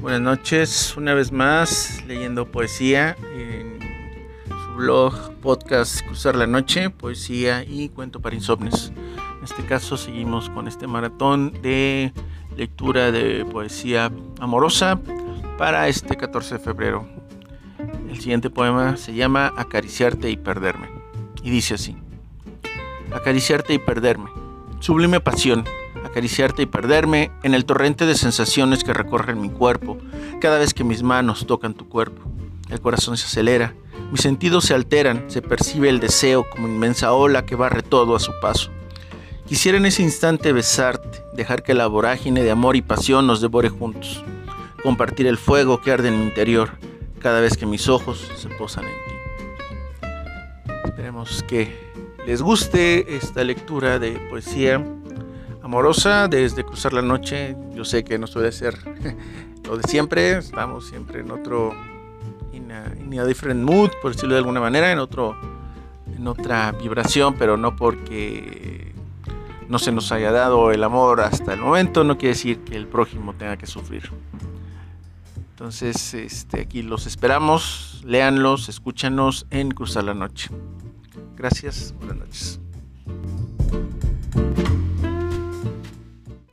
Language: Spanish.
Buenas noches, una vez más leyendo poesía en su blog, podcast Cruzar la Noche, poesía y cuento para insomnes. En este caso seguimos con este maratón de lectura de poesía amorosa para este 14 de febrero. El siguiente poema se llama Acariciarte y perderme y dice así. Acariciarte y perderme. Sublime pasión acariciarte y perderme en el torrente de sensaciones que recorren mi cuerpo cada vez que mis manos tocan tu cuerpo. El corazón se acelera, mis sentidos se alteran, se percibe el deseo como inmensa ola que barre todo a su paso. Quisiera en ese instante besarte, dejar que la vorágine de amor y pasión nos devore juntos, compartir el fuego que arde en mi interior cada vez que mis ojos se posan en ti. Esperemos que les guste esta lectura de poesía amorosa desde cruzar la noche. Yo sé que no suele ser lo de siempre, estamos siempre en otro, in a, different mood, por decirlo de alguna manera, en otro, en otra vibración, pero no porque no se nos haya dado el amor hasta el momento, no quiere decir que el prójimo tenga que sufrir. Entonces, este, aquí los esperamos, léanlos, escúchanos en Cruzar la Noche. Gracias, buenas noches.